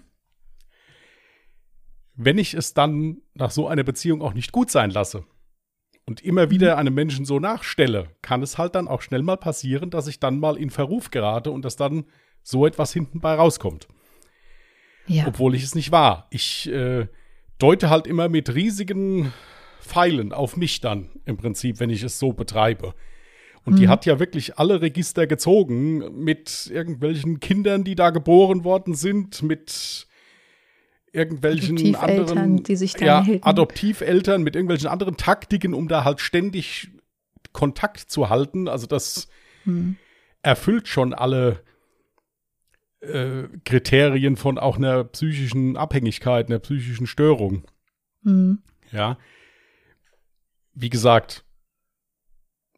wenn ich es dann nach so einer Beziehung auch nicht gut sein lasse und immer wieder mhm. einem Menschen so nachstelle, kann es halt dann auch schnell mal passieren, dass ich dann mal in Verruf gerate und dass dann so etwas hinten bei rauskommt. Ja. Obwohl ich es nicht war. Ich äh, deute halt immer mit riesigen Pfeilen auf mich dann im Prinzip, wenn ich es so betreibe. Und die hat ja wirklich alle Register gezogen mit irgendwelchen Kindern, die da geboren worden sind, mit irgendwelchen Adoptiveltern, anderen die sich ja, hielten. Adoptiveltern, mit irgendwelchen anderen Taktiken, um da halt ständig Kontakt zu halten. Also das Hm. erfüllt schon alle äh, Kriterien von auch einer psychischen Abhängigkeit, einer psychischen Störung. Hm. Ja. Wie gesagt,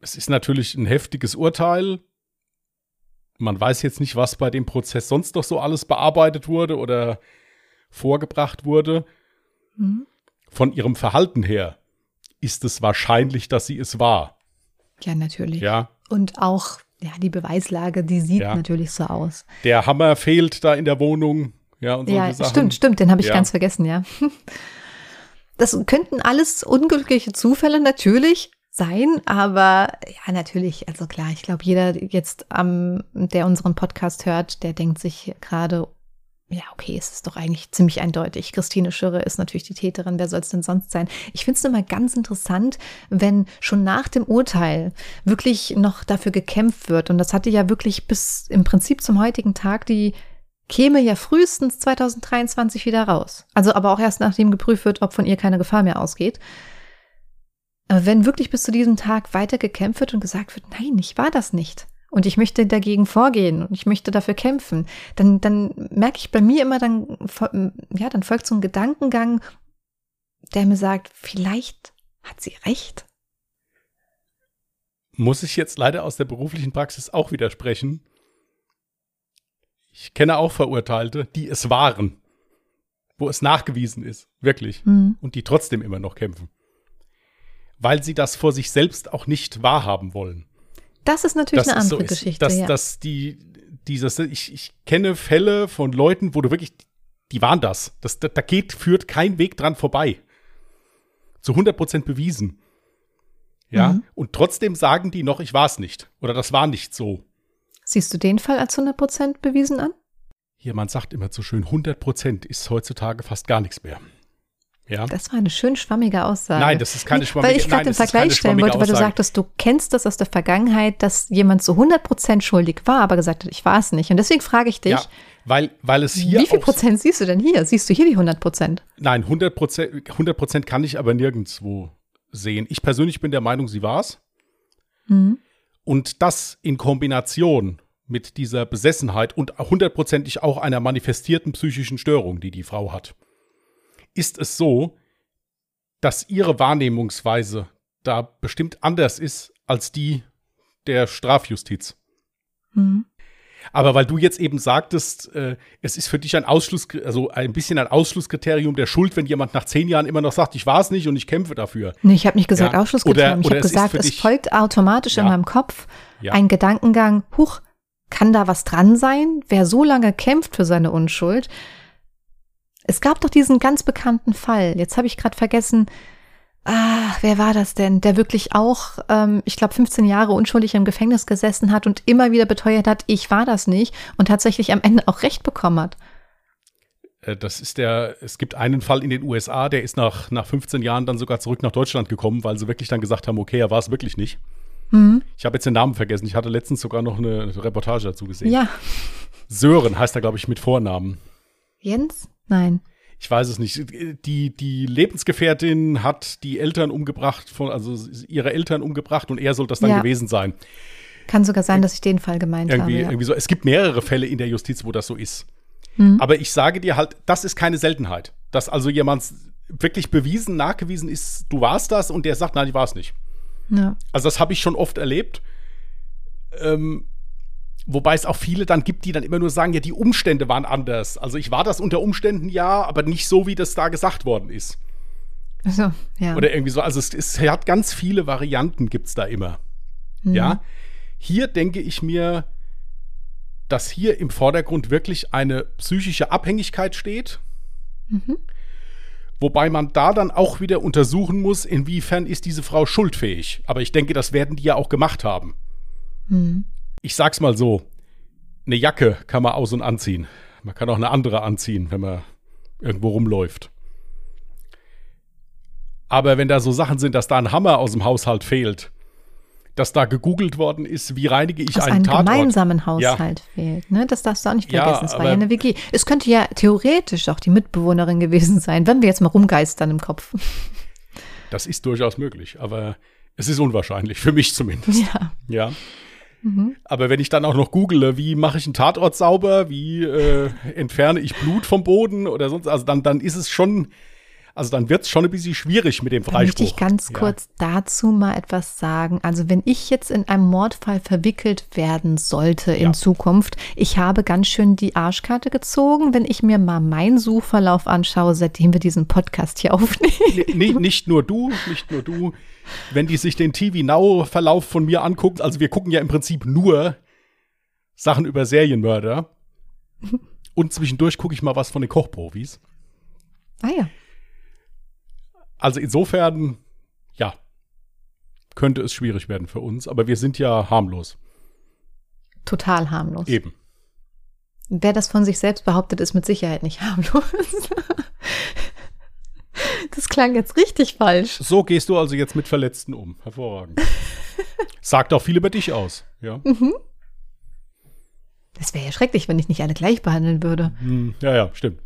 es ist natürlich ein heftiges Urteil. Man weiß jetzt nicht, was bei dem Prozess sonst noch so alles bearbeitet wurde oder vorgebracht wurde. Hm. Von ihrem Verhalten her ist es wahrscheinlich, dass sie es war. Ja, natürlich. Ja. Und auch, ja, die Beweislage, die sieht Ja. natürlich so aus. Der Hammer fehlt da in der Wohnung. Ja, und Ja, Sachen. stimmt, stimmt, den habe ich Ja. ganz vergessen, ja. (laughs) Das könnten alles unglückliche Zufälle natürlich sein, aber ja, natürlich, also klar, ich glaube, jeder jetzt, am, der unseren Podcast hört, der denkt sich gerade, ja, okay, es ist doch eigentlich ziemlich eindeutig. Christine Schürre ist natürlich die Täterin, wer soll es denn sonst sein? Ich finde es immer ganz interessant, wenn schon nach dem Urteil wirklich noch dafür gekämpft wird. Und das hatte ja wirklich bis im Prinzip zum heutigen Tag die käme ja frühestens 2023 wieder raus. Also aber auch erst nachdem geprüft wird, ob von ihr keine Gefahr mehr ausgeht. Aber wenn wirklich bis zu diesem Tag weiter gekämpft wird und gesagt wird, nein, ich war das nicht. Und ich möchte dagegen vorgehen und ich möchte dafür kämpfen, dann, dann merke ich bei mir immer, dann, ja, dann folgt so ein Gedankengang, der mir sagt, vielleicht hat sie recht. Muss ich jetzt leider aus der beruflichen Praxis auch widersprechen. Ich kenne auch Verurteilte, die es waren, wo es nachgewiesen ist, wirklich, Hm. und die trotzdem immer noch kämpfen. Weil sie das vor sich selbst auch nicht wahrhaben wollen. Das ist natürlich Das eine so andere ist, Geschichte. dass, ja. dass die, dieses, ich, ich kenne Fälle von Leuten, wo du wirklich, die waren das. das da, da geht, führt kein Weg dran vorbei. Zu 100 Prozent bewiesen. Ja, Mhm. und trotzdem sagen die noch, ich war es nicht. Oder das war nicht so. Siehst du den Fall als 100% bewiesen an? Hier, man sagt immer so schön, 100 Prozent ist heutzutage fast gar nichts mehr. Ja, Das war eine schön schwammige Aussage. Nein, das ist keine schwammige- Weil ich gerade den Vergleich stellen wollte, weil du Aussage. sagtest, du kennst das aus der Vergangenheit, dass jemand zu 100% schuldig war, aber gesagt hat, ich war es nicht. Und deswegen frage ich dich, ja weil, weil es hier wie viel Prozent siehst du denn hier? Siehst du hier die 100%? Nein, 100 Prozent 100 Prozent kann ich aber nirgendwo sehen. Ich persönlich bin der Meinung, sie war es. Mhm. Und das in Kombination mit dieser Besessenheit und hundertprozentig auch einer manifestierten psychischen Störung, die die Frau hat, ist es so, dass ihre Wahrnehmungsweise da bestimmt anders ist als die der Strafjustiz. Mhm. Aber weil du jetzt eben sagtest, äh, es ist für dich ein Ausschluss, also ein bisschen ein Ausschlusskriterium der Schuld, wenn jemand nach zehn Jahren immer noch sagt, ich war es nicht und ich kämpfe dafür. Nee, ich habe nicht gesagt Ja. Ausschlusskriterium. Oder- Ich habe gesagt, es folgt automatisch in Ja. meinem Kopf Ja. ein Gedankengang, huch, kann da was dran sein? Wer so lange kämpft für seine Unschuld? Es gab doch diesen ganz bekannten Fall. Jetzt habe ich gerade vergessen, ah, wer war das denn, der wirklich auch, ähm, ich glaube, 15 Jahre unschuldig im Gefängnis gesessen hat und immer wieder beteuert hat, ich war das nicht und tatsächlich am Ende auch Recht bekommen hat. Äh, Das ist der, es gibt einen Fall in den USA, der ist nach, nach 15 Jahren dann sogar zurück nach Deutschland gekommen, weil sie wirklich dann gesagt haben, okay, er war es wirklich nicht. Mhm. Ich habe jetzt den Namen vergessen. Ich hatte letztens sogar noch eine Reportage dazu gesehen. Ja, Sören heißt er, glaube ich, mit Vornamen. Jens? Nein. Ich weiß es nicht. Die, die Lebensgefährtin hat die Eltern umgebracht, von, also ihre Eltern umgebracht und er soll das dann Ja. gewesen sein. Kann sogar sein, dass ich den Fall gemeint Irgendwie, habe. Ja. irgendwie so. Es gibt mehrere Fälle in der Justiz, wo das so ist. Mhm. Aber ich sage dir halt, das ist keine Seltenheit. Dass also jemand wirklich bewiesen, nachgewiesen ist, du warst das und der sagt, nein, ich war es nicht. Ja. Also das habe ich schon oft erlebt. Ähm, wobei es auch viele dann gibt, die dann immer nur sagen, ja, die Umstände waren anders. Also ich war das unter Umständen ja, aber nicht so, wie das da gesagt worden ist. Also, ja. Oder irgendwie so. Also es, es hat ganz viele Varianten, gibt es da immer. Mhm. Ja. Hier denke ich mir, dass hier im Vordergrund wirklich eine psychische Abhängigkeit steht. Mhm. Wobei man da dann auch wieder untersuchen muss, inwiefern ist diese Frau schuldfähig. Aber ich denke, das werden die ja auch gemacht haben. Mhm. Ich sag's mal so: Eine Jacke kann man aus- und anziehen. Man kann auch eine andere anziehen, wenn man irgendwo rumläuft. Aber wenn da so Sachen sind, dass da ein Hammer aus dem Haushalt fehlt, dass da gegoogelt worden ist, wie reinige ich Aus einen einem Tatort. gemeinsamen Haushalt fehlt. Ne? Das darfst du auch nicht Ja, vergessen. es war ja eine WG. Es könnte ja theoretisch auch die Mitbewohnerin gewesen sein, wenn wir jetzt mal rumgeistern im Kopf. Das ist durchaus möglich, aber es ist unwahrscheinlich, für mich zumindest. Ja. Ja. Aber wenn ich dann auch noch google, wie mache ich einen Tatort sauber, wie äh, entferne ich Blut vom Boden oder sonst, also dann, dann ist es schon, also dann wird es schon ein bisschen schwierig mit dem Da möchte Freispruch. ich ganz Ja. kurz dazu mal etwas sagen. Also wenn ich jetzt in einem Mordfall verwickelt werden sollte in Ja. Zukunft, ich habe ganz schön die Arschkarte gezogen, wenn ich mir mal meinen Suchverlauf anschaue, seitdem wir diesen Podcast hier aufnehmen. Ni- nicht nur du, nicht nur du. Wenn die sich den TV Now-Verlauf von mir angucken, also wir gucken ja im Prinzip nur Sachen über Serienmörder. (laughs) Und zwischendurch gucke ich mal was von den Kochprofis. Ah ja. Also insofern, ja, könnte es schwierig werden für uns, aber wir sind ja harmlos. Total harmlos. Eben. Wer das von sich selbst behauptet, ist mit Sicherheit nicht (laughs) harmlos. Das klang jetzt richtig falsch. So gehst du also jetzt mit Verletzten um. Hervorragend. (laughs) Sagt auch viel über dich aus. Ja, Das wäre ja schrecklich, wenn ich nicht alle gleich behandeln würde. Hm, ja, ja, stimmt.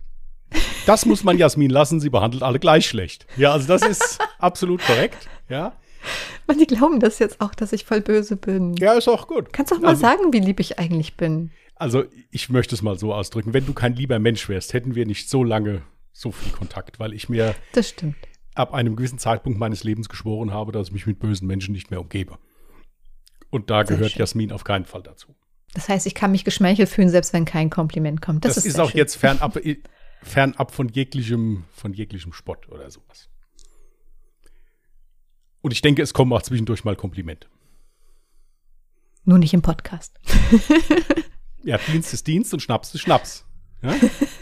Das muss man Jasmin lassen, sie behandelt alle gleich schlecht. Ja, also das ist (laughs) absolut korrekt. Ja, Man, die glauben das jetzt auch, dass ich voll böse bin. ja ist auch gut. Kannst doch mal Also- sagen, wie lieb ich eigentlich bin. Also ich möchte es mal so ausdrücken. Wenn du kein lieber Mensch wärst, hätten wir nicht so lange so viel Kontakt, weil ich mir Das stimmt. ab einem gewissen Zeitpunkt meines Lebens geschworen habe, dass ich mich mit bösen Menschen nicht mehr umgebe. Und da Sehr gehört schön. Jasmin auf keinen Fall dazu. Das heißt, ich kann mich geschmeichelt fühlen, selbst wenn kein Kompliment kommt. Das, Das, ist, sehr auch schön. jetzt fernab, (laughs) fernab von jeglichem, von jeglichem Spott oder sowas. Und ich denke, es kommen auch zwischendurch mal Komplimente. Nur nicht im Podcast. Ja, Dienst ist Dienst und Schnaps ist Schnaps. Ja? (laughs)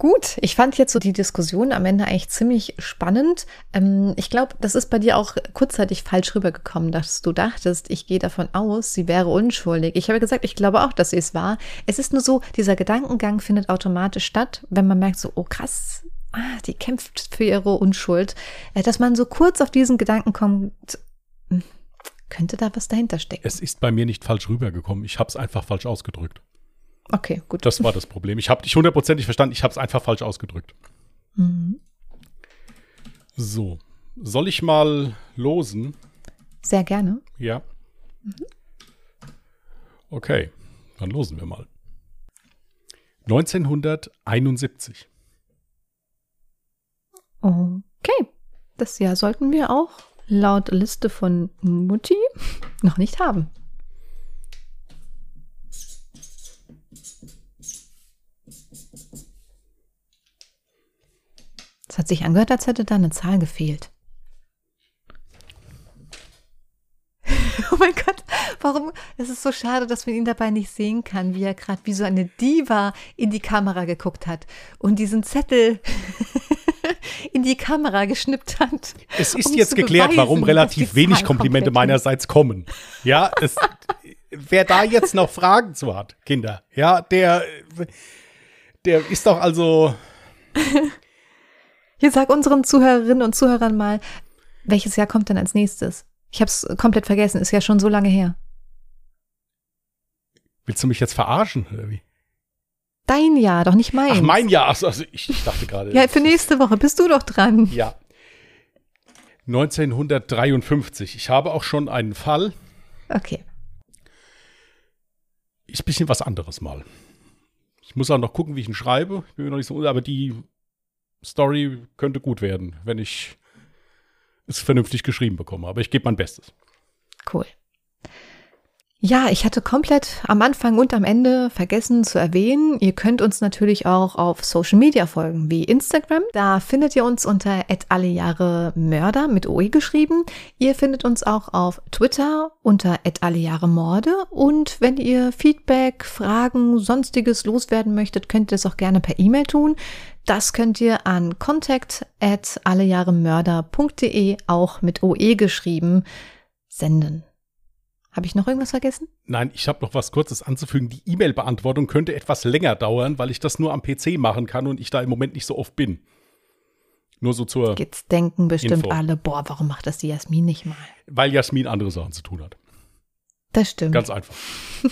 Gut, ich fand jetzt so die Diskussion am Ende eigentlich ziemlich spannend. Ähm, ich glaube, das ist bei dir auch kurzzeitig falsch rübergekommen, dass du dachtest, ich gehe davon aus, sie wäre unschuldig. Ich habe gesagt, ich glaube auch, dass sie es war. Es ist nur so, dieser Gedankengang findet automatisch statt, wenn man merkt so, oh krass, ah, die kämpft für ihre Unschuld, äh, dass man so kurz auf diesen Gedanken kommt, hm, könnte da was dahinter stecken. Es ist bei mir nicht falsch rübergekommen. Ich habe es einfach falsch ausgedrückt. Okay, gut. Das war das Problem. Ich habe dich hundertprozentig verstanden. Ich habe es einfach falsch ausgedrückt. Mhm. So, soll ich mal losen? Sehr gerne. Ja. Okay, dann losen wir mal. 1971. Okay, das Jahr sollten wir auch laut Liste von Mutti (laughs) noch nicht haben. Es hat sich angehört, als hätte da eine Zahl gefehlt. (laughs) Oh mein Gott, warum? Es ist so schade, dass man ihn dabei nicht sehen kann, wie er gerade wie so eine Diva in die Kamera geguckt hat und diesen Zettel (laughs) in die Kamera geschnippt hat. Es ist um jetzt geklärt, beweisen, warum relativ wenig Komplimente meinerseits kommen. Ja, es, wer da jetzt noch Fragen zu hat, Kinder, ja, der, der ist doch also, Hier sag unseren Zuhörerinnen und Zuhörern mal, welches Jahr kommt denn als nächstes? Ich habe es komplett vergessen, ist ja schon so lange her. willst du mich jetzt verarschen, oder wie? Dein Jahr, doch nicht meins. Ach, mein Jahr, also, also ich, ich dachte gerade. Ja, für nächste Woche bist du doch dran. Ja. 1953. Ich habe auch schon einen Fall. Okay. Ist ein bisschen was anderes mal. Ich muss auch noch gucken, wie ich ihn schreibe. Ich bin mir noch nicht so, aber die Story könnte gut werden, wenn ich es vernünftig geschrieben bekomme. Aber ich gebe mein Bestes. Cool. Ja, ich hatte komplett am Anfang und am Ende vergessen zu erwähnen, ihr könnt uns natürlich auch auf Social Media folgen, wie Instagram. Da findet ihr uns unter alle Jahre Mörder mit OE geschrieben. Ihr findet uns auch auf Twitter unter alle Jahre Morde. Und wenn ihr Feedback, Fragen, sonstiges loswerden möchtet, könnt ihr das auch gerne per E-Mail tun. Das könnt ihr an contact at allejahremörder.de auch mit OE geschrieben senden. Habe ich noch irgendwas vergessen? Nein, ich habe noch was Kurzes anzufügen. Die E-Mail-Beantwortung könnte etwas länger dauern, weil ich das nur am PC machen kann und ich da im Moment nicht so oft bin. Nur so zur, Jetzt denken bestimmt Info. alle, boah, warum macht das die Jasmin nicht mal? weil Jasmin andere Sachen zu tun hat. Das stimmt. Ganz einfach. (laughs)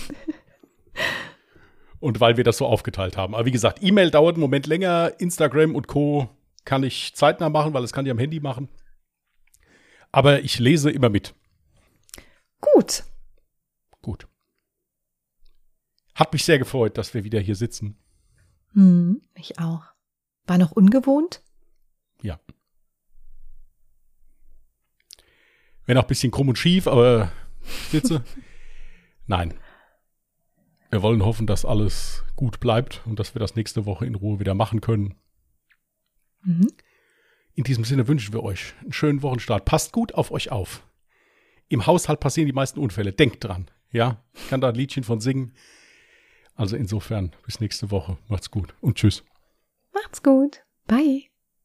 und weil wir das so aufgeteilt haben. Aber wie gesagt, E-Mail dauert einen Moment länger, Instagram und Co. kann ich zeitnah machen, weil das kann ich am Handy machen. Aber ich lese immer mit. Gut. Gut. Hat mich sehr gefreut, dass wir wieder hier sitzen. Hm, ich auch. War noch ungewohnt? Ja. Wenn auch ein bisschen krumm und schief, aber sitze. (laughs) Nein. Wir wollen hoffen, dass alles gut bleibt und dass wir das nächste Woche in Ruhe wieder machen können. Mhm. In diesem Sinne wünschen wir euch einen schönen Wochenstart. Passt gut auf euch auf. Im Haushalt passieren die meisten Unfälle. Denkt dran. Ja, ich kann da ein Liedchen von singen. Also insofern, bis nächste Woche. Macht's gut und tschüss. Macht's gut. Bye.